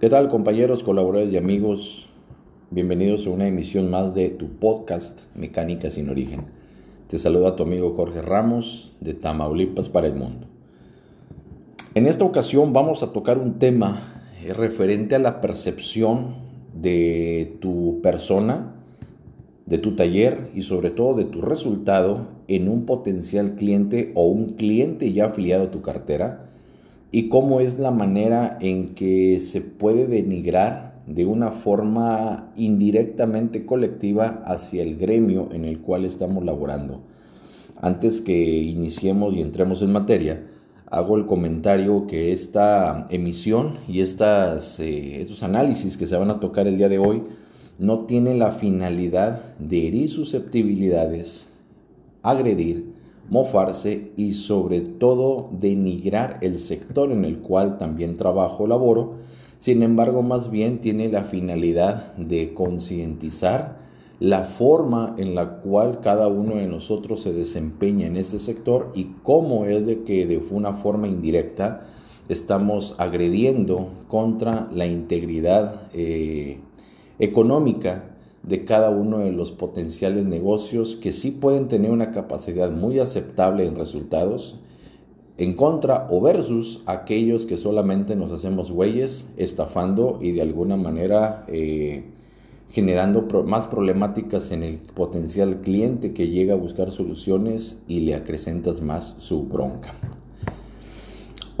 ¿Qué tal compañeros, colaboradores y amigos? Bienvenidos a una emisión más de tu podcast Mecánica sin Origen. Te saluda tu amigo Jorge Ramos de Tamaulipas para el Mundo. En esta ocasión vamos a tocar un tema referente a la percepción de tu persona, de tu taller y sobre todo de tu resultado en un potencial cliente o un cliente ya afiliado a tu cartera y cómo es la manera en que se puede denigrar de una forma indirectamente colectiva hacia el gremio en el cual estamos laborando. Antes que iniciemos y entremos en materia, hago el comentario que esta emisión y estas, eh, estos análisis que se van a tocar el día de hoy no tienen la finalidad de herir susceptibilidades, agredir, mofarse y sobre todo denigrar el sector en el cual también trabajo laboro. Sin embargo, más bien tiene la finalidad de concientizar la forma en la cual cada uno de nosotros se desempeña en este sector y cómo es de que de una forma indirecta estamos agrediendo contra la integridad eh, económica de cada uno de los potenciales negocios que sí pueden tener una capacidad muy aceptable en resultados en contra o versus aquellos que solamente nos hacemos güeyes, estafando y de alguna manera eh, generando más problemáticas en el potencial cliente que llega a buscar soluciones y le acrecentas más su bronca.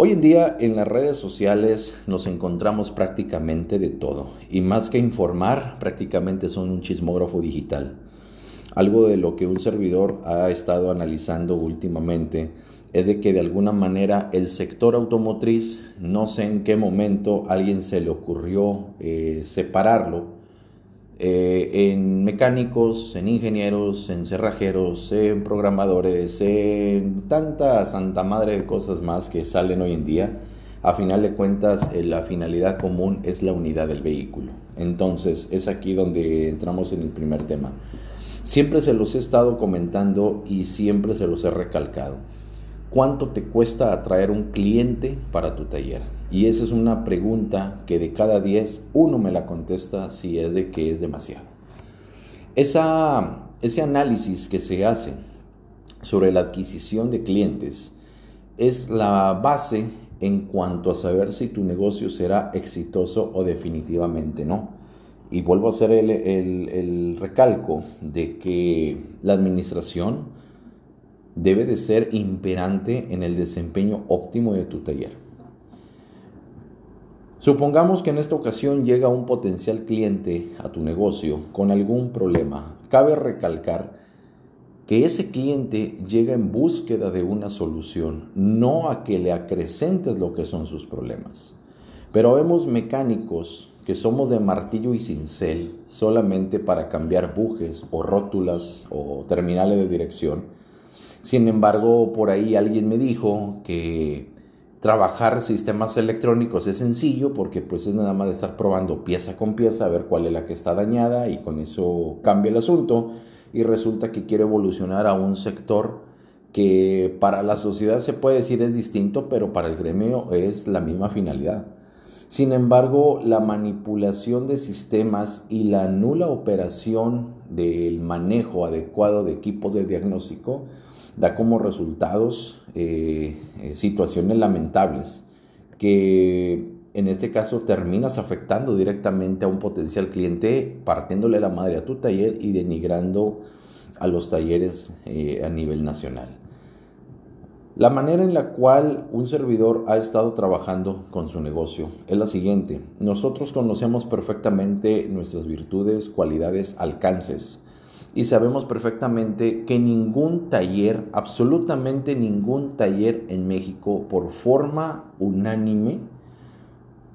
Hoy en día en las redes sociales nos encontramos prácticamente de todo y más que informar prácticamente son un chismógrafo digital. Algo de lo que un servidor ha estado analizando últimamente es de que de alguna manera el sector automotriz, no sé en qué momento alguien se le ocurrió eh, separarlo eh, en mecánicos, en ingenieros, en cerrajeros, en programadores, en tanta santa madre de cosas más que salen hoy en día. A final de cuentas, eh, la finalidad común es la unidad del vehículo. Entonces, es aquí donde entramos en el primer tema. Siempre se los he estado comentando y siempre se los he recalcado. ¿Cuánto te cuesta atraer un cliente para tu taller? Y esa es una pregunta que de cada 10 uno me la contesta si es de que es demasiado. Esa, ese análisis que se hace sobre la adquisición de clientes es la base en cuanto a saber si tu negocio será exitoso o definitivamente no. Y vuelvo a hacer el, el recalco de que la administración debe de ser imperante en el desempeño óptimo de tu taller. Supongamos que en esta ocasión llega un potencial cliente a tu negocio con algún problema. Cabe recalcar que ese cliente llega en búsqueda de una solución, no a que le acrecentes lo que son sus problemas. Pero vemos mecánicos que somos de martillo y cincel solamente para cambiar bujes o rótulas o terminales de dirección sin embargo, por ahí alguien me dijo que trabajar sistemas electrónicos es sencillo porque pues es nada más estar probando pieza con pieza a ver cuál es la que está dañada y con eso cambia el asunto y resulta que quiere evolucionar a un sector que para la sociedad se puede decir es distinto, pero para el gremio es la misma finalidad. Sin embargo, la manipulación de sistemas y la nula operación del manejo adecuado de equipos de diagnóstico da como resultados eh, eh, situaciones lamentables que en este caso terminas afectando directamente a un potencial cliente, partiéndole la madre a tu taller y denigrando a los talleres eh, a nivel nacional. La manera en la cual un servidor ha estado trabajando con su negocio es la siguiente. Nosotros conocemos perfectamente nuestras virtudes, cualidades, alcances y sabemos perfectamente que ningún taller, absolutamente ningún taller en México por forma unánime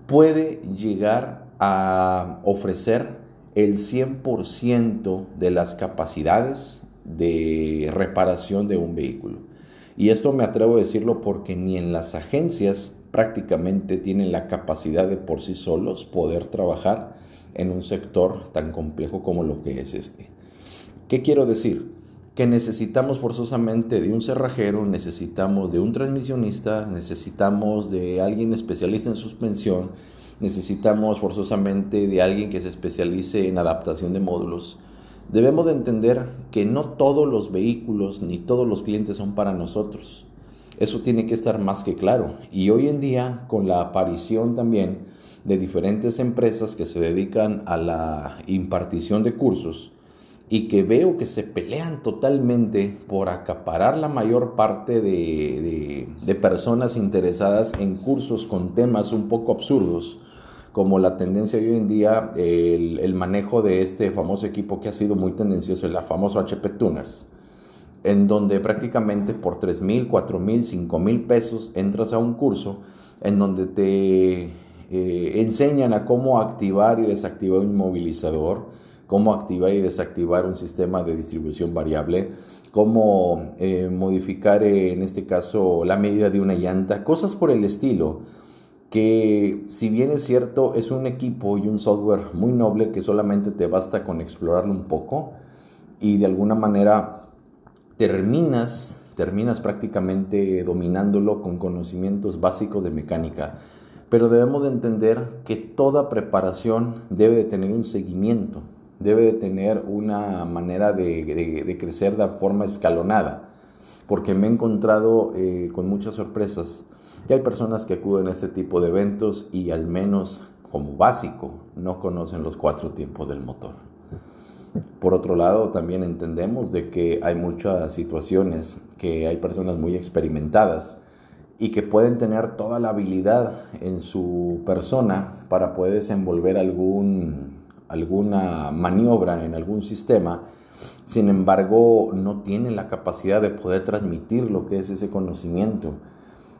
puede llegar a ofrecer el 100% de las capacidades de reparación de un vehículo. Y esto me atrevo a decirlo porque ni en las agencias prácticamente tienen la capacidad de por sí solos poder trabajar en un sector tan complejo como lo que es este. ¿Qué quiero decir? Que necesitamos forzosamente de un cerrajero, necesitamos de un transmisionista, necesitamos de alguien especialista en suspensión, necesitamos forzosamente de alguien que se especialice en adaptación de módulos. Debemos de entender que no todos los vehículos ni todos los clientes son para nosotros. Eso tiene que estar más que claro. Y hoy en día, con la aparición también de diferentes empresas que se dedican a la impartición de cursos, y que veo que se pelean totalmente por acaparar la mayor parte de, personas interesadas en cursos con temas un poco absurdos, como la tendencia hoy en día, el, manejo de este famoso equipo que ha sido muy tendencioso, el famoso HP Tuners, en donde prácticamente por 3 mil, 4 mil, 5 mil pesos entras a un curso en donde te eh, enseñan a cómo activar y desactivar un inmovilizador, cómo activar y desactivar un sistema de distribución variable, cómo eh, modificar eh, en este caso la medida de una llanta, cosas por el estilo que si bien es cierto es un equipo y un software muy noble que solamente te basta con explorarlo un poco y de alguna manera terminas terminas prácticamente dominándolo con conocimientos básicos de mecánica. Pero debemos de entender que toda preparación debe de tener un seguimiento, debe de tener una manera de, crecer de forma escalonada, porque me he encontrado eh, con muchas sorpresas que hay personas que acuden a este tipo de eventos y al menos como básico no conocen los cuatro tiempos del motor. Por otro lado, también entendemos de que hay muchas situaciones que hay personas muy experimentadas y que pueden tener toda la habilidad en su persona para poder desenvolver algún alguna maniobra en algún sistema, sin embargo no tienen la capacidad de poder transmitir lo que es ese conocimiento.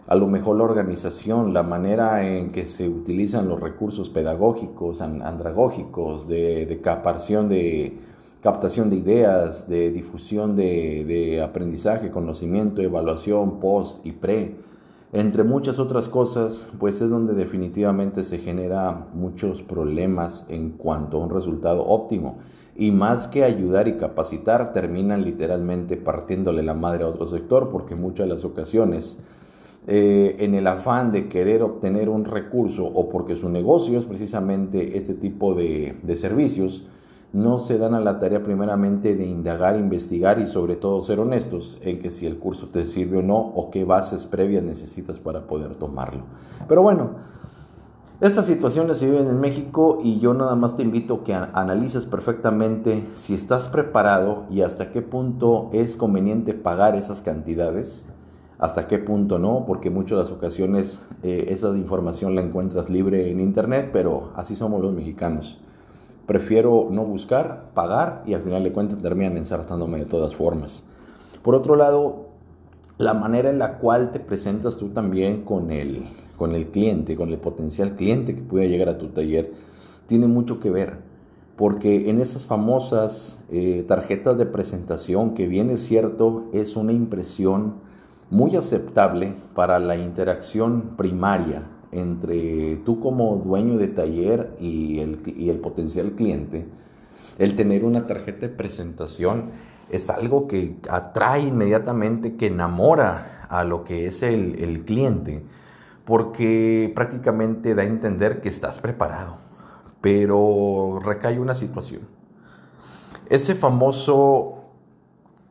A lo mejor la organización, la manera en que se utilizan los recursos pedagógicos, andragógicos, de, de captación de, captación de ideas, de difusión de, de aprendizaje, conocimiento, evaluación, post y pre, entre muchas otras cosas, pues es donde definitivamente se genera muchos problemas en cuanto a un resultado óptimo. Y más que ayudar y capacitar, terminan literalmente partiéndole la madre a otro sector, porque muchas de las ocasiones, eh, en el afán de querer obtener un recurso o porque su negocio es precisamente este tipo de servicios, no se dan a la tarea primeramente de indagar, investigar y sobre todo ser honestos en que si el curso te sirve o no o qué bases previas necesitas para poder tomarlo. Pero bueno, estas situaciones se viven en México y yo nada más te invito a que analices perfectamente si estás preparado y hasta qué punto es conveniente pagar esas cantidades, hasta qué punto no, porque muchas de las ocasiones eh, esa información la encuentras libre en internet, pero así somos los mexicanos prefiero no buscar, pagar y al final de cuentas terminan ensartándome de todas formas. Por otro lado, la manera en la cual te presentas tú también con el, con el cliente, con el potencial cliente que pueda llegar a tu taller, tiene mucho que ver. Porque en esas famosas eh, tarjetas de presentación, que bien es cierto, es una impresión muy aceptable para la interacción primaria entre tú como dueño de taller y el, y el potencial cliente, el tener una tarjeta de presentación es algo que atrae inmediatamente, que enamora a lo que es el, el cliente, porque prácticamente da a entender que estás preparado. Pero recae una situación. Ese famoso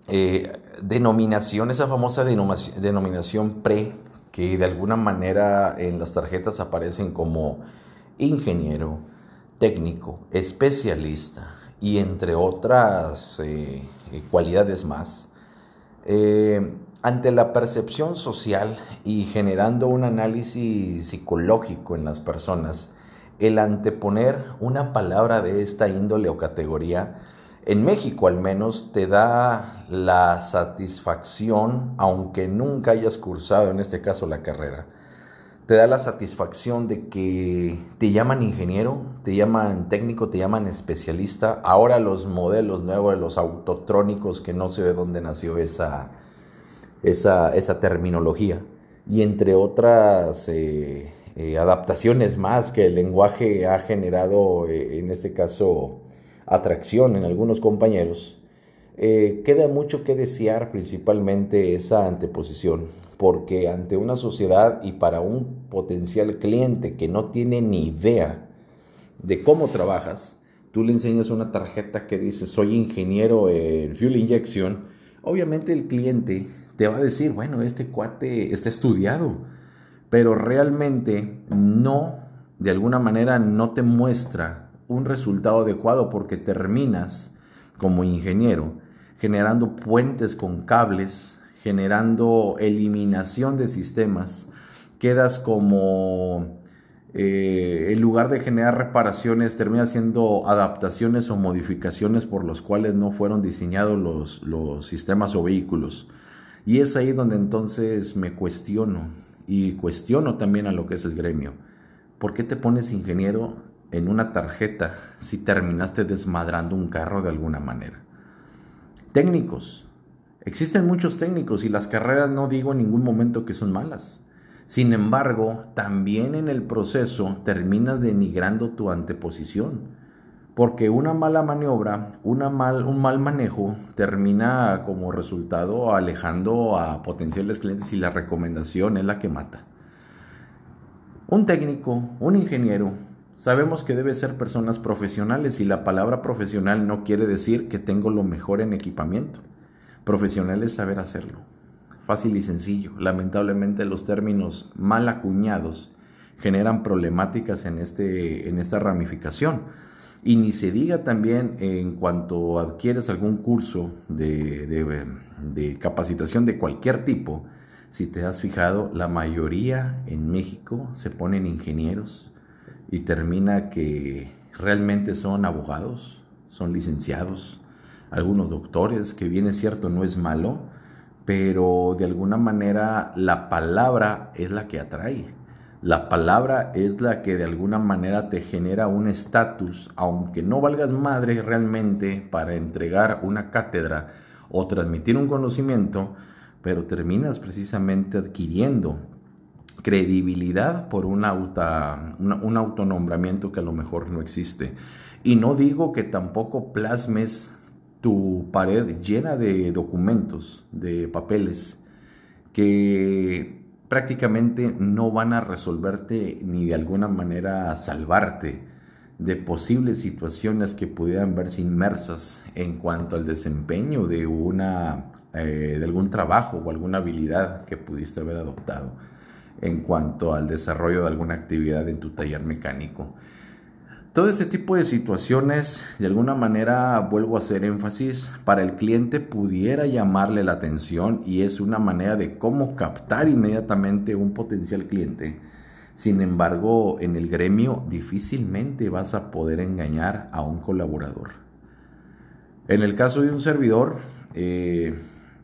eh, denominación, esa famosa denominación pre que de alguna manera en las tarjetas aparecen como ingeniero, técnico, especialista y entre otras eh, eh, cualidades más. Eh, ante la percepción social y generando un análisis psicológico en las personas, el anteponer una palabra de esta índole o categoría en México al menos te da la satisfacción, aunque nunca hayas cursado en este caso la carrera, te da la satisfacción de que te llaman ingeniero, te llaman técnico, te llaman especialista. Ahora los modelos nuevos, los autotrónicos, que no sé de dónde nació esa, esa, esa terminología. Y entre otras eh, eh, adaptaciones más que el lenguaje ha generado, eh, en este caso, atracción en algunos compañeros, eh, queda mucho que desear principalmente esa anteposición, porque ante una sociedad y para un potencial cliente que no tiene ni idea de cómo trabajas, tú le enseñas una tarjeta que dice soy ingeniero en fuel injection, obviamente el cliente te va a decir, bueno, este cuate está estudiado, pero realmente no, de alguna manera no te muestra un resultado adecuado porque terminas como ingeniero generando puentes con cables, generando eliminación de sistemas, quedas como eh, en lugar de generar reparaciones, termina haciendo adaptaciones o modificaciones por los cuales no fueron diseñados los, los sistemas o vehículos. Y es ahí donde entonces me cuestiono y cuestiono también a lo que es el gremio. ¿Por qué te pones ingeniero en una tarjeta si terminaste desmadrando un carro de alguna manera? Técnicos. Existen muchos técnicos y las carreras no digo en ningún momento que son malas. Sin embargo, también en el proceso terminas denigrando tu anteposición. Porque una mala maniobra, una mal, un mal manejo termina como resultado alejando a potenciales clientes y la recomendación es la que mata. Un técnico, un ingeniero, sabemos que debe ser personas profesionales y la palabra profesional no quiere decir que tengo lo mejor en equipamiento. Profesional es saber hacerlo fácil y sencillo. Lamentablemente los términos mal acuñados generan problemáticas en, este, en esta ramificación. Y ni se diga también en cuanto adquieres algún curso de, de, capacitación de cualquier tipo, si te has fijado, la mayoría en México se ponen ingenieros y termina que realmente son abogados, son licenciados, algunos doctores, que bien es cierto, no es malo, pero de alguna manera la palabra es la que atrae. La palabra es la que de alguna manera te genera un estatus, aunque no valgas madre realmente para entregar una cátedra o transmitir un conocimiento, pero terminas precisamente adquiriendo credibilidad por un, un autonombramiento que a lo mejor no existe. Y no digo que tampoco plasmes tu pared llena de documentos, de papeles, que prácticamente no van a resolverte ni de alguna manera salvarte de posibles situaciones que pudieran verse inmersas en cuanto al desempeño de una eh, de algún trabajo o alguna habilidad que pudiste haber adoptado en cuanto al desarrollo de alguna actividad en tu taller mecánico. Todo ese tipo de situaciones, de alguna manera, vuelvo a hacer énfasis, para el cliente pudiera llamarle la atención y es una manera de cómo captar inmediatamente un potencial cliente. Sin embargo, en el gremio difícilmente vas a poder engañar a un colaborador. En el caso de un servidor, eh,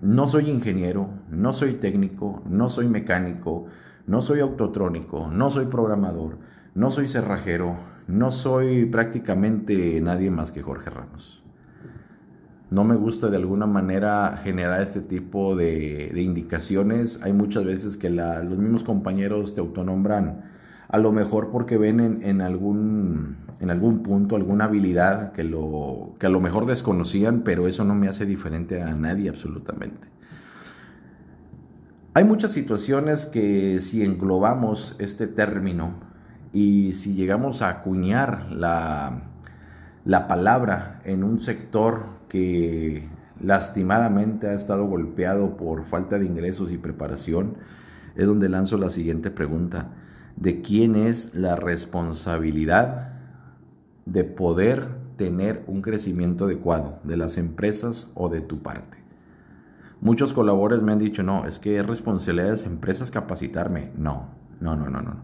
no soy ingeniero, no soy técnico, no soy mecánico, no soy autotrónico, no soy programador, no soy cerrajero, no soy prácticamente nadie más que Jorge Ramos. No me gusta de alguna manera generar este tipo de, indicaciones. Hay muchas veces que los mismos compañeros te autonombran, a lo mejor porque ven en, algún, en algún punto alguna habilidad que, que a lo mejor desconocían, pero eso no me hace diferente a nadie absolutamente. Hay muchas situaciones que si englobamos este término y si llegamos a acuñar la, la palabra en un sector que lastimadamente ha estado golpeado por falta de ingresos y preparación, es donde lanzo la siguiente pregunta. ¿De quién es la responsabilidad de poder tener un crecimiento adecuado? ¿De las empresas o de tu parte? Muchos colaboradores me han dicho, no, es que es responsabilidad de las empresas capacitarme. No, no, no, no, no.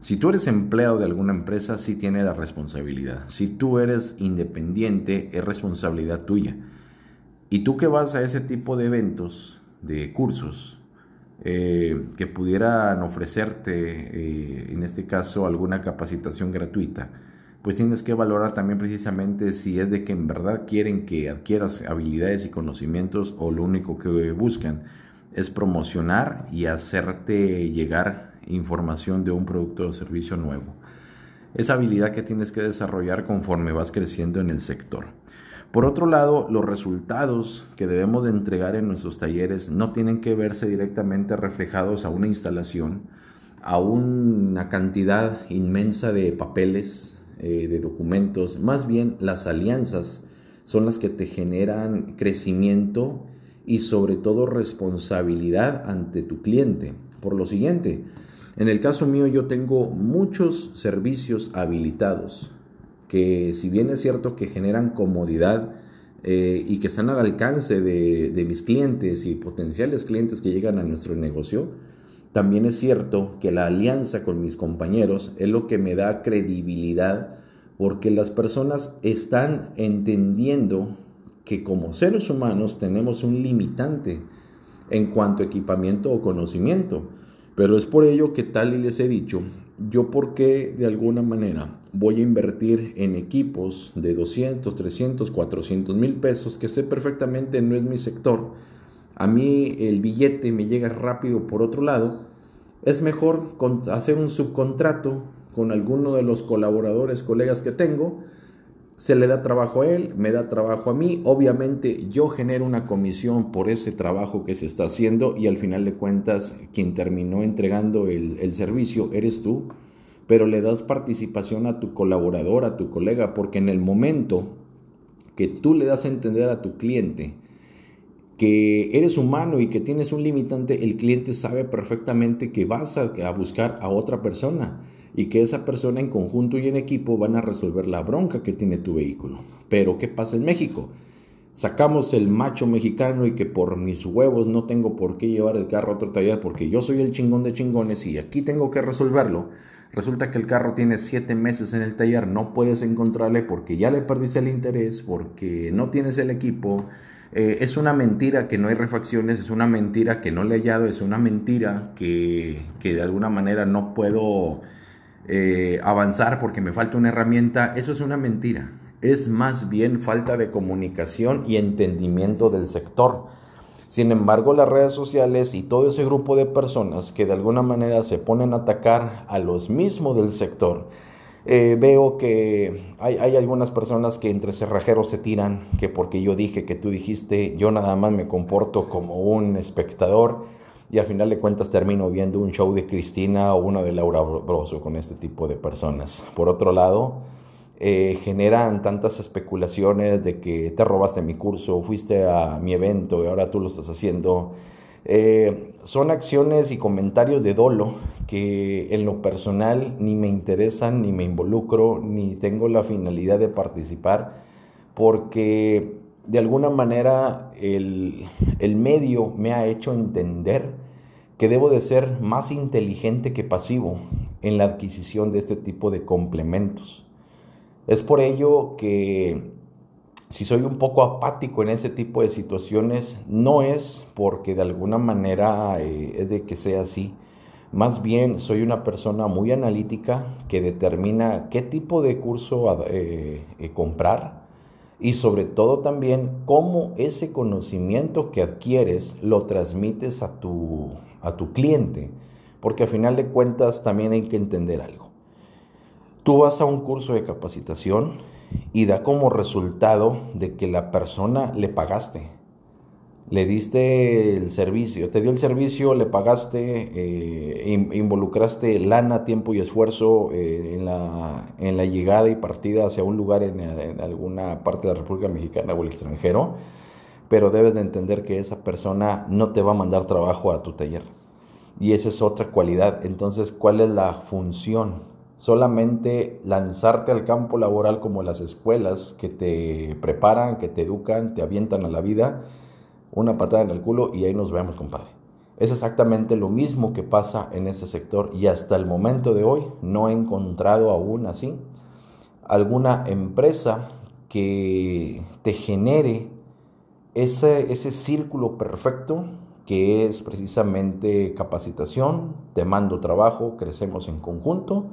Si tú eres empleado de alguna empresa, sí tiene la responsabilidad. Si tú eres independiente, es responsabilidad tuya. Y tú que vas a ese tipo de eventos, de cursos, eh, que pudieran ofrecerte, eh, en este caso, alguna capacitación gratuita, pues tienes que valorar también precisamente si es de que en verdad quieren que adquieras habilidades y conocimientos o lo único que buscan es promocionar y hacerte llegar información de un producto o servicio nuevo. Esa habilidad que tienes que desarrollar conforme vas creciendo en el sector. Por otro lado, los resultados que debemos de entregar en nuestros talleres no tienen que verse directamente reflejados a una instalación, a una cantidad inmensa de papeles, eh, de documentos, más bien las alianzas son las que te generan crecimiento y sobre todo responsabilidad ante tu cliente. Por lo siguiente, en el caso mío yo tengo muchos servicios habilitados que si bien es cierto que generan comodidad eh, y que están al alcance de, de mis clientes y potenciales clientes que llegan a nuestro negocio, también es cierto que la alianza con mis compañeros es lo que me da credibilidad porque las personas están entendiendo que como seres humanos tenemos un limitante en cuanto a equipamiento o conocimiento. Pero es por ello que tal y les he dicho, yo porque de alguna manera voy a invertir en equipos de 200, 300, 400 mil pesos que sé perfectamente no es mi sector. A mí el billete me llega rápido por otro lado. Es mejor hacer un subcontrato con alguno de los colaboradores, colegas que tengo se le da trabajo a él, me da trabajo a mí, obviamente yo genero una comisión por ese trabajo que se está haciendo y al final de cuentas quien terminó entregando el, servicio eres tú, pero le das participación a tu colaborador, a tu colega, porque en el momento que tú le das a entender a tu cliente que eres humano y que tienes un limitante, el cliente sabe perfectamente que vas a, buscar a otra persona y que esa persona en conjunto y en equipo van a resolver la bronca que tiene tu vehículo. Pero ¿qué pasa en México? Sacamos el macho mexicano y que por mis huevos no tengo por qué llevar el carro a otro taller porque yo soy el chingón de chingones y aquí tengo que resolverlo. Resulta que el carro tiene siete meses en el taller, no puedes encontrarle porque ya le perdiste el interés, porque no tienes el equipo. Eh, es una mentira que no hay refacciones, es una mentira que no le he hallado, es una mentira que, que de alguna manera no puedo eh, avanzar porque me falta una herramienta, eso es una mentira. Es más bien falta de comunicación y entendimiento del sector. Sin embargo, las redes sociales y todo ese grupo de personas que de alguna manera se ponen a atacar a los mismos del sector, eh, veo que hay, hay, algunas personas que entre cerrajeros se tiran, que porque yo dije que tú dijiste, yo nada más me comporto como un espectador y al final de cuentas termino viendo un show de Cristina o uno de Laura Broso con este tipo de personas. Por otro lado, eh, generan tantas especulaciones de que te robaste mi curso, fuiste a mi evento y ahora tú lo estás haciendo. Eh, son acciones y comentarios de dolo que en lo personal ni me interesan, ni me involucro, ni tengo la finalidad de participar, porque de alguna manera el, medio me ha hecho entender que debo de ser más inteligente que pasivo en la adquisición de este tipo de complementos. Es por ello que si soy un poco apático en ese tipo de situaciones, no es porque de alguna manera eh, es de que sea así. Más bien soy una persona muy analítica que determina qué tipo de curso eh, eh, comprar, y sobre todo también cómo ese conocimiento que adquieres lo transmites a tu, a tu cliente, porque a final de cuentas también hay que entender algo. Tú vas a un curso de capacitación y da como resultado de que la persona le pagaste, le diste el servicio, te dio el servicio, le pagaste, eh, involucraste lana, tiempo y esfuerzo eh, en, la, en, la, llegada y partida hacia un lugar en, en, alguna parte de la República Mexicana o el extranjero, pero debes de entender que esa persona no te va a mandar trabajo a tu taller. Y esa es otra cualidad. Entonces, ¿cuál es la función? Solamente lanzarte al campo laboral como las escuelas que te preparan, que te educan, te avientan a la vida una patada en el culo y ahí nos vemos, compadre. Es exactamente lo mismo que pasa en ese sector y hasta el momento de hoy no he encontrado aún así alguna empresa que te genere ese, ese círculo perfecto que es precisamente capacitación, te mando trabajo, crecemos en conjunto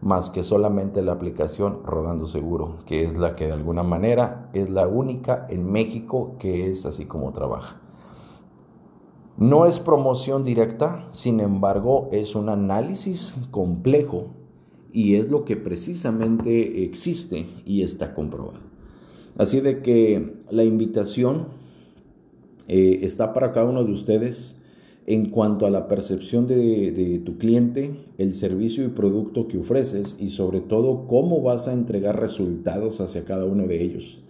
más que solamente la aplicación Rodando Seguro, que es la que de alguna manera es la única en México que es así como trabaja. No es promoción directa, sin embargo es un análisis complejo y es lo que precisamente existe y está comprobado. Así de que la invitación eh, está para cada uno de ustedes en cuanto a la percepción de, tu cliente, el servicio y producto que ofreces y sobre todo cómo vas a entregar resultados hacia cada uno de ellos.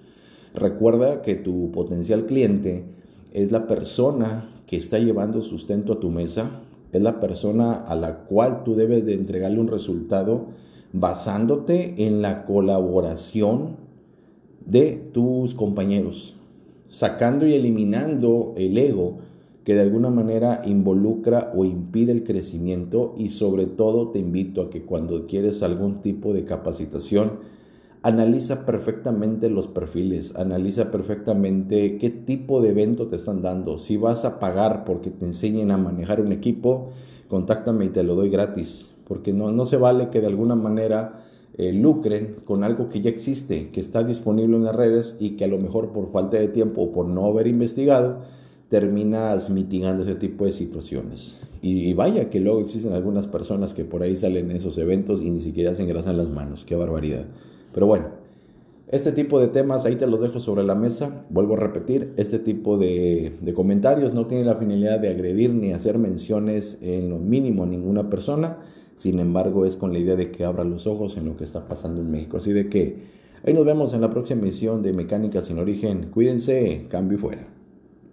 Recuerda que tu potencial cliente es la persona que está llevando sustento a tu mesa, es la persona a la cual tú debes de entregarle un resultado basándote en la colaboración de tus compañeros, sacando y eliminando el ego que de alguna manera involucra o impide el crecimiento y sobre todo te invito a que cuando quieres algún tipo de capacitación, analiza perfectamente los perfiles, analiza perfectamente qué tipo de evento te están dando. Si vas a pagar porque te enseñen a manejar un equipo, contáctame y te lo doy gratis, porque no, no se vale que de alguna manera eh, lucren con algo que ya existe, que está disponible en las redes y que a lo mejor por falta de tiempo o por no haber investigado, terminas mitigando ese tipo de situaciones. Y, vaya que luego existen algunas personas que por ahí salen en esos eventos y ni siquiera se engrasan las manos. Qué barbaridad. Pero bueno, este tipo de temas ahí te los dejo sobre la mesa. Vuelvo a repetir, este tipo de, comentarios no tiene la finalidad de agredir ni hacer menciones en lo mínimo a ninguna persona. Sin embargo, es con la idea de que abra los ojos en lo que está pasando en México. Así de que ahí nos vemos en la próxima emisión de Mecánica sin Origen. Cuídense, cambio fuera.